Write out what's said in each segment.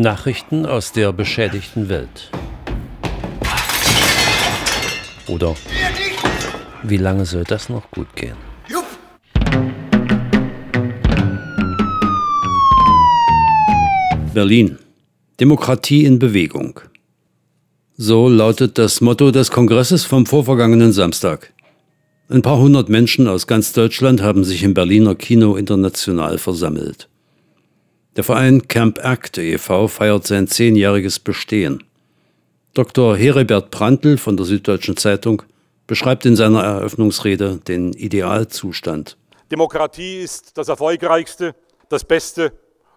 Nachrichten aus der beschädigten Welt. Oder wie lange soll das noch gut gehen? Berlin. Demokratie in Bewegung. So lautet das Motto des Kongresses vom vorvergangenen Samstag. Ein paar hundert Menschen aus ganz Deutschland haben sich im Berliner Kino international versammelt. Der Verein Camp Act e.V. feiert sein zehnjähriges Bestehen. Dr. Heribert Prantl von der Süddeutschen Zeitung beschreibt in seiner Eröffnungsrede den Idealzustand. Demokratie ist das erfolgreichste, das beste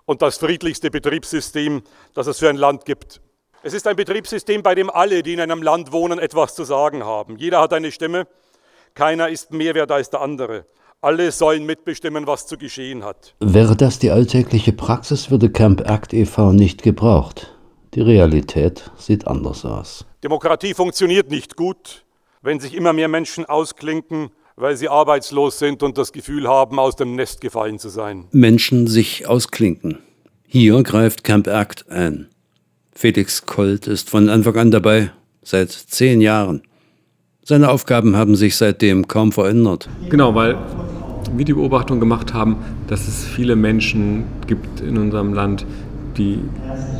und das friedlichste Betriebssystem, das es für ein Land gibt. Es ist ein Betriebssystem, bei dem alle, die in einem Land wohnen, etwas zu sagen haben. Jeder hat eine Stimme, keiner ist mehr wert als der andere. Alle sollen mitbestimmen, was zu geschehen hat. Wäre das die alltägliche Praxis, würde Camp Act e.V. nicht gebraucht. Die Realität sieht anders aus. Demokratie funktioniert nicht gut, wenn sich immer mehr Menschen ausklinken, weil sie arbeitslos sind und das Gefühl haben, aus dem Nest gefallen zu sein. Menschen sich ausklinken. Hier greift Camp Act ein. Felix Kolt ist von Anfang an dabei, seit zehn Jahren. Seine Aufgaben haben sich seitdem kaum verändert. Genau, weil wir die Beobachtung gemacht haben, dass es viele Menschen gibt in unserem Land, die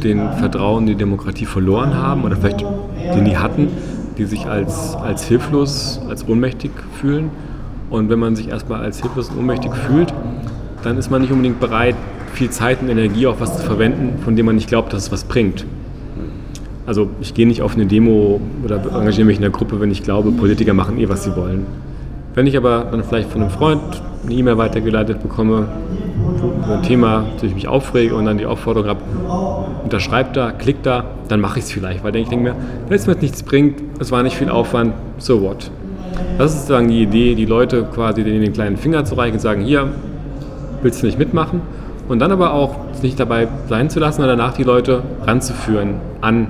den Vertrauen in die Demokratie verloren haben oder vielleicht den die hatten, die sich als, als hilflos, als ohnmächtig fühlen. Und wenn man sich erstmal als hilflos und ohnmächtig fühlt, dann ist man nicht unbedingt bereit, viel Zeit und Energie auf was zu verwenden, von dem man nicht glaubt, dass es was bringt. Also ich gehe nicht auf eine Demo oder engagiere mich in einer Gruppe, wenn ich glaube, Politiker machen eh, was sie wollen. Wenn ich aber dann vielleicht von einem Freund eine E-Mail weitergeleitet bekomme, über ein Thema, zu ich mich aufrege und dann die Aufforderung habe, unterschreib da, klick da, dann mache ich es vielleicht, weil ich denke mir, wenn es mir nichts bringt, es war nicht viel Aufwand, so what. Das ist sozusagen die Idee, die Leute quasi den kleinen Finger zu reichen und sagen, hier, willst du nicht mitmachen? Und dann aber auch nicht dabei sein zu lassen, sondern danach die Leute ranzuführen an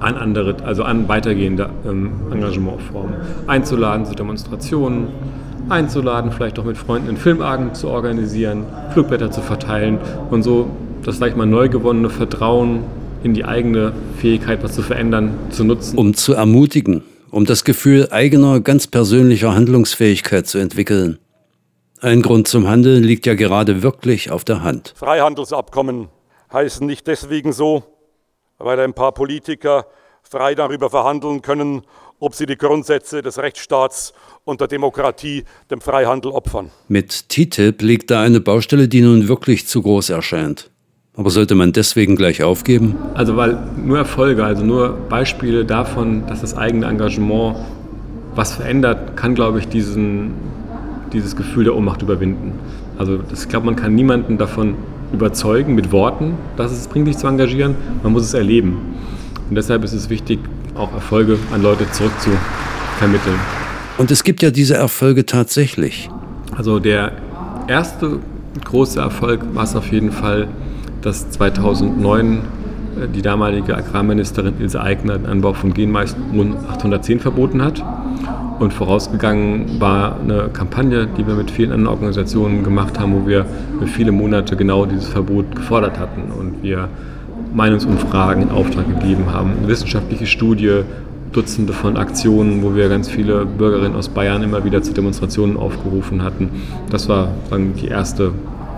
an andere, also an weitergehende ähm, Engagementformen. Einzuladen zu Demonstrationen, einzuladen, vielleicht auch mit Freunden einen Filmabend zu organisieren, Flugblätter zu verteilen und so das, sag ich mal, neu gewonnene Vertrauen in die eigene Fähigkeit, was zu verändern, zu nutzen. Um zu ermutigen, um das Gefühl eigener, ganz persönlicher Handlungsfähigkeit zu entwickeln. Ein Grund zum Handeln liegt ja gerade wirklich auf der Hand. Freihandelsabkommen heißen nicht deswegen so, weil ein paar Politiker frei darüber verhandeln können, ob sie die Grundsätze des Rechtsstaats und der Demokratie dem Freihandel opfern. Mit TTIP liegt da eine Baustelle, die nun wirklich zu groß erscheint. Aber sollte man deswegen gleich aufgeben? Also weil nur Erfolge, also nur Beispiele davon, dass das eigene Engagement was verändert, kann, glaube ich, diesen, dieses Gefühl der Ohnmacht überwinden. Also das, ich glaube, man kann niemanden davon überzeugen mit Worten, dass es bringt, sich zu engagieren. Man muss es erleben. Und deshalb ist es wichtig, auch Erfolge an Leute zurückzuvermitteln. Und es gibt ja diese Erfolge tatsächlich. Also der erste große Erfolg war es auf jeden Fall, dass 2009 äh, die damalige Agrarministerin Ilse Aigner den Anbau von Genmais 810 verboten hat. Und vorausgegangen war eine Kampagne, die wir mit vielen anderen Organisationen gemacht haben, wo wir für viele Monate genau dieses Verbot gefordert hatten. Und wir Meinungsumfragen in Auftrag gegeben haben, eine wissenschaftliche Studie, Dutzende von Aktionen, wo wir ganz viele Bürgerinnen aus Bayern immer wieder zu Demonstrationen aufgerufen hatten. Das war sagen, die erste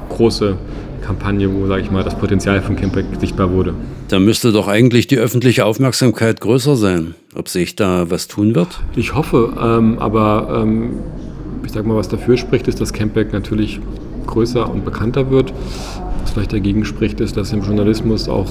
große Kampagne, wo, sage ich mal, das Potenzial von Campac sichtbar wurde. Da müsste doch eigentlich die öffentliche Aufmerksamkeit größer sein, ob sich da was tun wird? Ich hoffe, ähm, aber ähm, ich sage mal, was dafür spricht, ist, dass Campac natürlich größer und bekannter wird. Was vielleicht dagegen spricht, ist, dass im Journalismus auch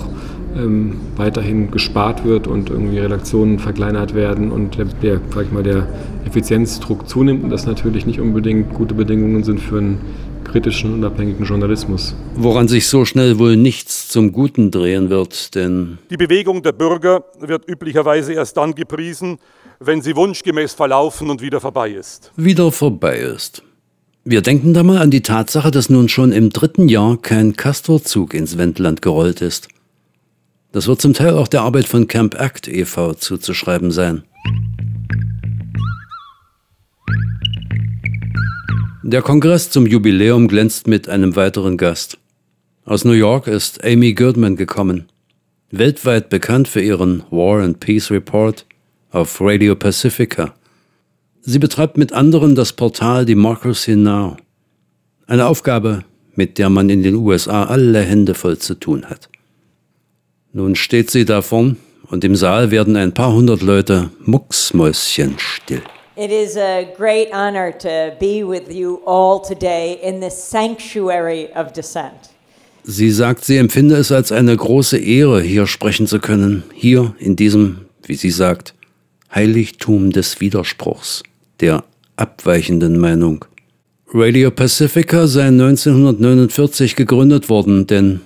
ähm, weiterhin gespart wird und irgendwie Redaktionen verkleinert werden und der, der, sag ich mal, der Effizienzdruck zunimmt und das natürlich nicht unbedingt gute Bedingungen sind für einen kritischen, unabhängigen Journalismus. Woran sich so schnell wohl nichts zum Guten drehen wird, denn die Bewegung der Bürger wird üblicherweise erst dann gepriesen, wenn sie wunschgemäß verlaufen und wieder vorbei ist. Wieder vorbei ist. Wir denken da mal an die Tatsache, dass nun schon im dritten Jahr kein Castorzug ins Wendland gerollt ist. Das wird zum Teil auch der Arbeit von Camp Act e.V. zuzuschreiben sein. Der Kongress zum Jubiläum glänzt mit einem weiteren Gast. Aus New York ist Amy Goodman gekommen, weltweit bekannt für ihren War and Peace Report auf Radio Pacifica. Sie betreibt mit anderen das Portal Democracy Now! Eine Aufgabe, mit der man in den USA alle Hände voll zu tun hat. Nun steht sie da vorn und im Saal werden ein paar hundert Leute mucksmäuschenstill. It is a great honor to be with you all today in this sanctuary of dissent. Sie sagt, sie empfinde es als eine große Ehre, hier sprechen zu können, hier in diesem, wie sie sagt, Heiligtum des Widerspruchs, der abweichenden Meinung. Radio Pacifica sei 1949 gegründet worden, denn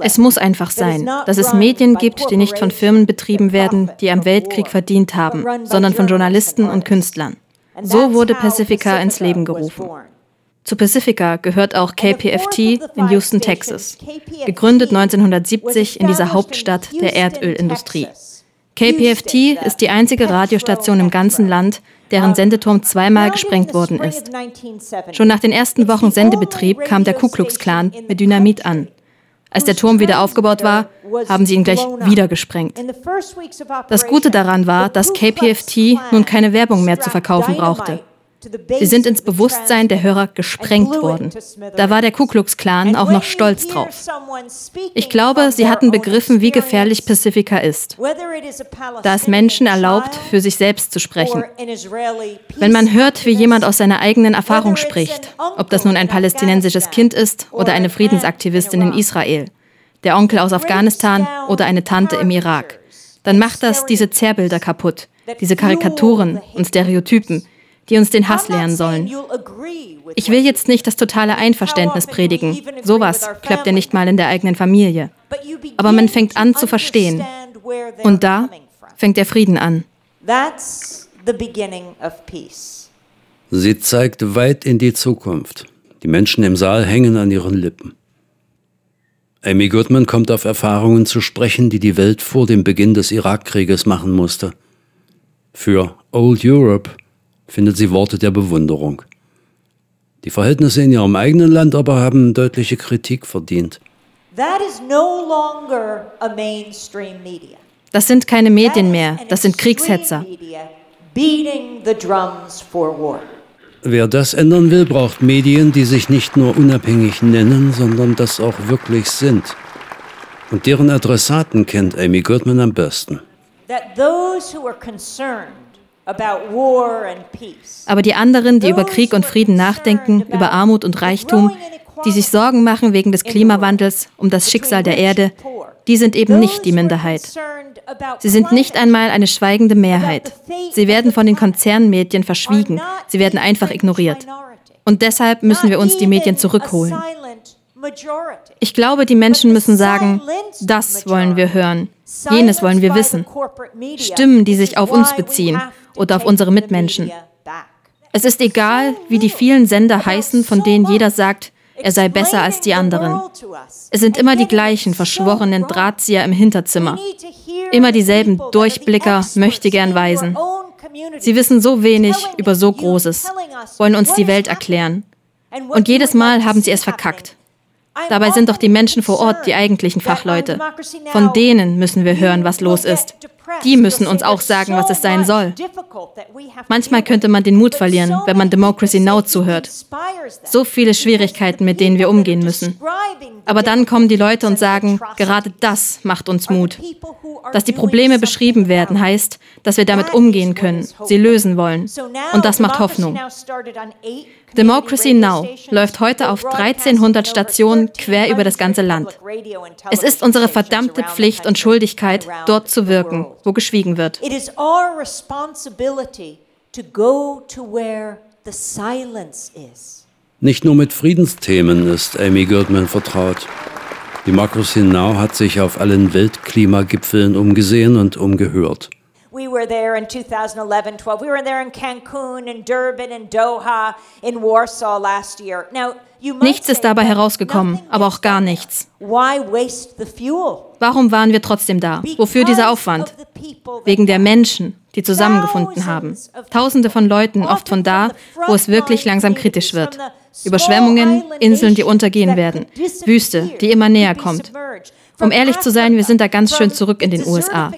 es muss einfach sein, dass es Medien gibt, die nicht von Firmen betrieben werden, die am Weltkrieg verdient haben, sondern von Journalisten und Künstlern. So wurde Pacifica ins Leben gerufen. Zu Pacifica gehört auch KPFT in Houston, Texas, gegründet 1970 in dieser Hauptstadt der Erdölindustrie. KPFT ist die einzige Radiostation im ganzen Land, deren Sendeturm zweimal gesprengt worden ist. Schon nach den ersten Wochen Sendebetrieb kam der Ku Klux Klan mit Dynamit an. Als der Turm wieder aufgebaut war, haben sie ihn gleich wieder gesprengt. Das Gute daran war, dass KPFT nun keine Werbung mehr zu verkaufen brauchte. Sie sind ins Bewusstsein der Hörer gesprengt worden. Da war der Ku Klux Klan auch noch stolz drauf. Ich glaube, sie hatten begriffen, wie gefährlich Pacifica ist. Da es Menschen erlaubt, für sich selbst zu sprechen. Wenn man hört, wie jemand aus seiner eigenen Erfahrung spricht, ob das nun ein palästinensisches Kind ist oder eine Friedensaktivistin in Israel, der Onkel aus Afghanistan oder eine Tante im Irak, dann macht das diese Zerrbilder kaputt, diese Karikaturen und Stereotypen, die uns den Hass lehren sollen. Ich will jetzt nicht das totale Einverständnis predigen. Sowas klappt ja nicht mal in der eigenen Familie. Aber man fängt an zu verstehen. Und da fängt der Frieden an. Sie zeigt weit in die Zukunft. Die Menschen im Saal hängen an ihren Lippen. Amy Goodman kommt auf Erfahrungen zu sprechen, die die Welt vor dem Beginn des Irakkrieges machen musste. Für Old Europe findet sie Worte der Bewunderung. Die Verhältnisse in ihrem eigenen Land aber haben deutliche Kritik verdient. Das sind keine Medien mehr, das sind Kriegshetzer. Wer das ändern will, braucht Medien, die sich nicht nur unabhängig nennen, sondern das auch wirklich sind. Und deren Adressaten kennt Amy Goodman am besten. That those who are concerned aber die anderen, die über Krieg und Frieden nachdenken, über Armut und Reichtum, die sich Sorgen machen wegen des Klimawandels, um das Schicksal der Erde, die sind eben nicht die Minderheit. Sie sind nicht einmal eine schweigende Mehrheit. Sie werden von den Konzernmedien verschwiegen. Sie werden einfach ignoriert. Und deshalb müssen wir uns die Medien zurückholen. Ich glaube, die Menschen müssen sagen, das wollen wir hören, jenes wollen wir wissen. Stimmen, die sich auf uns beziehen oder auf unsere Mitmenschen. Es ist egal, wie die vielen Sender heißen, von denen jeder sagt, er sei besser als die anderen. Es sind immer die gleichen verschworenen Drahtzieher im Hinterzimmer. Immer dieselben Durchblicker, möchte gern Weisen. Sie wissen so wenig über so Großes, wollen uns die Welt erklären. Und jedes Mal haben sie es verkackt. Dabei sind doch die Menschen vor Ort die eigentlichen Fachleute. Von denen müssen wir hören, was los ist. Die müssen uns auch sagen, was es sein soll. Manchmal könnte man den Mut verlieren, wenn man Democracy Now zuhört. So viele Schwierigkeiten, mit denen wir umgehen müssen. Aber dann kommen die Leute und sagen, gerade das macht uns Mut. Dass die Probleme beschrieben werden, heißt, dass wir damit umgehen können, sie lösen wollen. Und das macht Hoffnung. Democracy Now läuft heute auf 1300 Stationen quer über das ganze Land. Es ist unsere verdammte Pflicht und Schuldigkeit, dort zu wirken, wo geschwiegen wird. Nicht nur mit Friedensthemen ist Amy Goodman vertraut. Democracy Now hat sich auf allen Weltklimagipfeln umgesehen und umgehört. We were there in 2011 12. We were there in Cancun, in Durban, in Doha, in Warsaw last year. Now, Nichts ist dabei herausgekommen, aber auch gar nichts. Warum waren wir trotzdem da? Wofür dieser Aufwand? Wegen der Menschen, die zusammengefunden haben. Tausende von Leuten, oft von da, wo es wirklich langsam kritisch wird. Überschwemmungen, Inseln, die untergehen werden, Wüste, die immer näher kommt. Um ehrlich zu sein, wir sind da ganz schön zurück in den USA.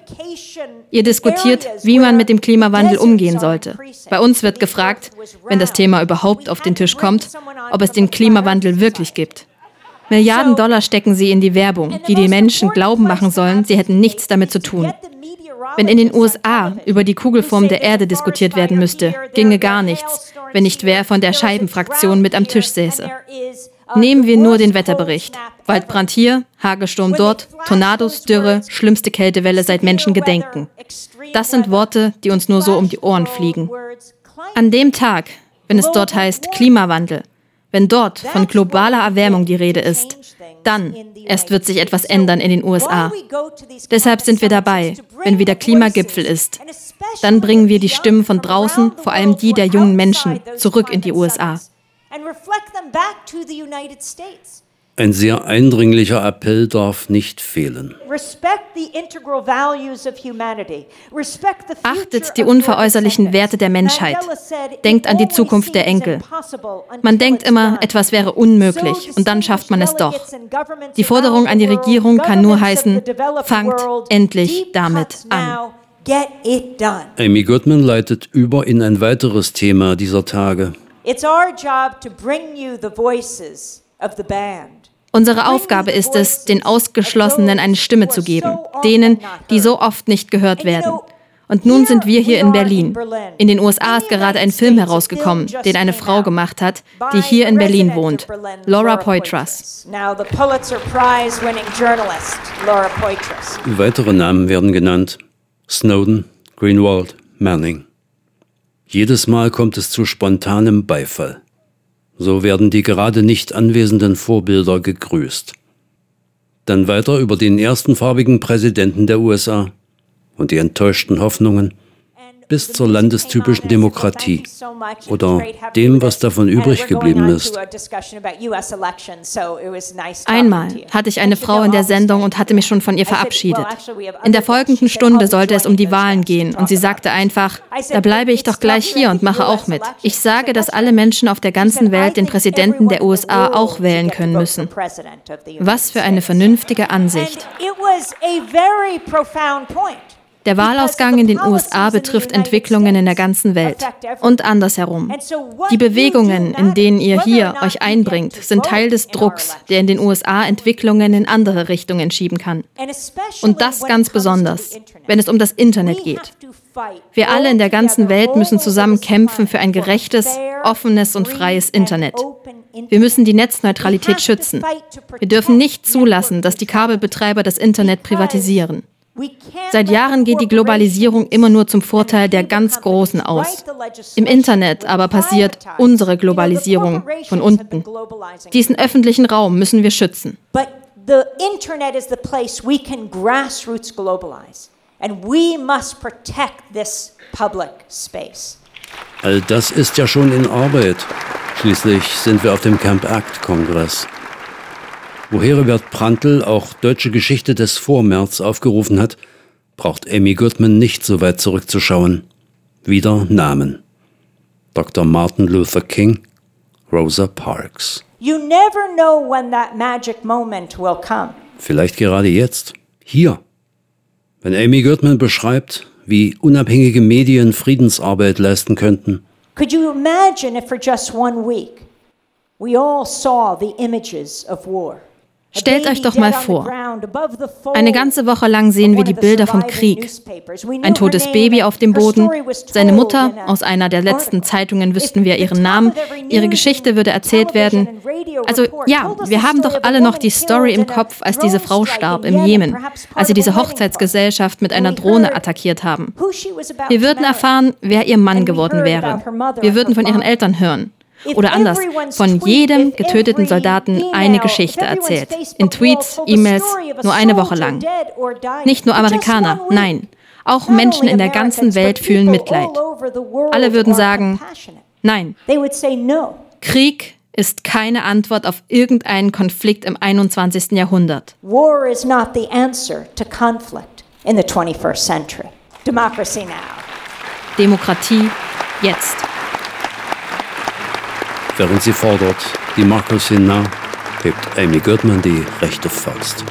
Ihr diskutiert, wie man mit dem Klimawandel umgehen sollte. Bei uns wird gefragt, wenn das Thema überhaupt auf den Tisch kommt, ob es den Klimawandel wirklich gibt. Milliarden Dollar stecken sie in die Werbung, die die Menschen glauben machen sollen, sie hätten nichts damit zu tun. Wenn in den USA über die Kugelform der Erde diskutiert werden müsste, ginge gar nichts, wenn nicht wer von der Scheibenfraktion mit am Tisch säße. Nehmen wir nur den Wetterbericht. Waldbrand hier, Hagelsturm dort, Tornados, Dürre, schlimmste Kältewelle seit Menschengedenken. Das sind Worte, die uns nur so um die Ohren fliegen. An dem Tag, wenn es dort heißt Klimawandel, wenn dort von globaler Erwärmung die Rede ist, dann erst wird sich etwas ändern in den USA. Deshalb sind wir dabei, wenn wieder Klimagipfel ist. Dann bringen wir die Stimmen von draußen, vor allem die der jungen Menschen, zurück in die USA. Ein sehr eindringlicher Appell darf nicht fehlen. Achtet die unveräußerlichen Werte der Menschheit. Denkt an die Zukunft der Enkel. Man denkt immer, etwas wäre unmöglich und dann schafft man es doch. Die Forderung an die Regierung kann nur heißen, fangt endlich damit an. Amy Goodman leitet über in ein weiteres Thema dieser Tage. It's our job to bring you the voices. Unsere Aufgabe ist es, den Ausgeschlossenen eine Stimme zu geben, denen, die so oft nicht gehört werden. Und nun sind wir hier in Berlin. In den USA ist gerade ein Film herausgekommen, den eine Frau gemacht hat, die hier in Berlin wohnt, Laura Poitras. Weitere Namen werden genannt. Snowden, Greenwald, Manning. Jedes Mal kommt es zu spontanem Beifall. So werden die gerade nicht anwesenden Vorbilder gegrüßt. Dann weiter über den ersten farbigen Präsidenten der USA und die enttäuschten Hoffnungen bis zur landestypischen Demokratie oder dem, was davon übrig geblieben ist. Einmal hatte ich eine Frau in der Sendung und hatte mich schon von ihr verabschiedet. In der folgenden Stunde sollte es um die Wahlen gehen und sie sagte einfach, da bleibe ich doch gleich hier und mache auch mit. Ich sage, dass alle Menschen auf der ganzen Welt den Präsidenten der USA auch wählen können müssen. Was für eine vernünftige Ansicht. Der Wahlausgang in den USA betrifft Entwicklungen in der ganzen Welt und andersherum. Die Bewegungen, in denen ihr hier euch einbringt, sind Teil des Drucks, der in den USA Entwicklungen in andere Richtungen schieben kann. Und das ganz besonders, wenn es um das Internet geht. Wir alle in der ganzen Welt müssen zusammen kämpfen für ein gerechtes, offenes und freies Internet. Wir müssen die Netzneutralität schützen. Wir dürfen nicht zulassen, dass die Kabelbetreiber das Internet privatisieren. Seit Jahren geht die Globalisierung immer nur zum Vorteil der ganz Großen aus. Im Internet aber passiert unsere Globalisierung von unten. Diesen öffentlichen Raum müssen wir schützen. The Internet is the place we can grassroots globalize. And we must protect this public space. All das ist ja schon in Arbeit. Schließlich sind wir auf dem Camp Act-Kongress wo Heribert Prantl auch deutsche Geschichte des Vormärz aufgerufen hat, braucht Amy Goodman nicht so weit zurückzuschauen. Wieder Namen. Dr. Martin Luther King, Rosa Parks. You never know when that magic moment will come. Vielleicht gerade jetzt, hier. Wenn Amy Goodman beschreibt, wie unabhängige Medien Friedensarbeit leisten könnten. Could you imagine if for just one week we all saw the images of war? Stellt euch doch mal vor, eine ganze Woche lang sehen wir die Bilder vom Krieg. Ein totes Baby auf dem Boden, seine Mutter, aus einer der letzten Zeitungen wüssten wir ihren Namen, ihre Geschichte würde erzählt werden. Also ja, wir haben doch alle noch die Story im Kopf, als diese Frau starb im Jemen, als sie diese Hochzeitsgesellschaft mit einer Drohne attackiert haben. Wir würden erfahren, wer ihr Mann geworden wäre. Wir würden von ihren Eltern hören. Oder anders, von jedem getöteten Soldaten eine Geschichte erzählt. In Tweets, E-Mails, nur eine Woche lang. Nicht nur Amerikaner, nein. Auch Menschen in der ganzen Welt fühlen Mitleid. Alle würden sagen, nein. Krieg ist keine Antwort auf irgendeinen Konflikt im 21. Jahrhundert. War is not the answer to conflict in the 21st century. Democracy now. Demokratie jetzt. Während sie fordert, die Markus hin hebt Amy Goodman die rechte Faust.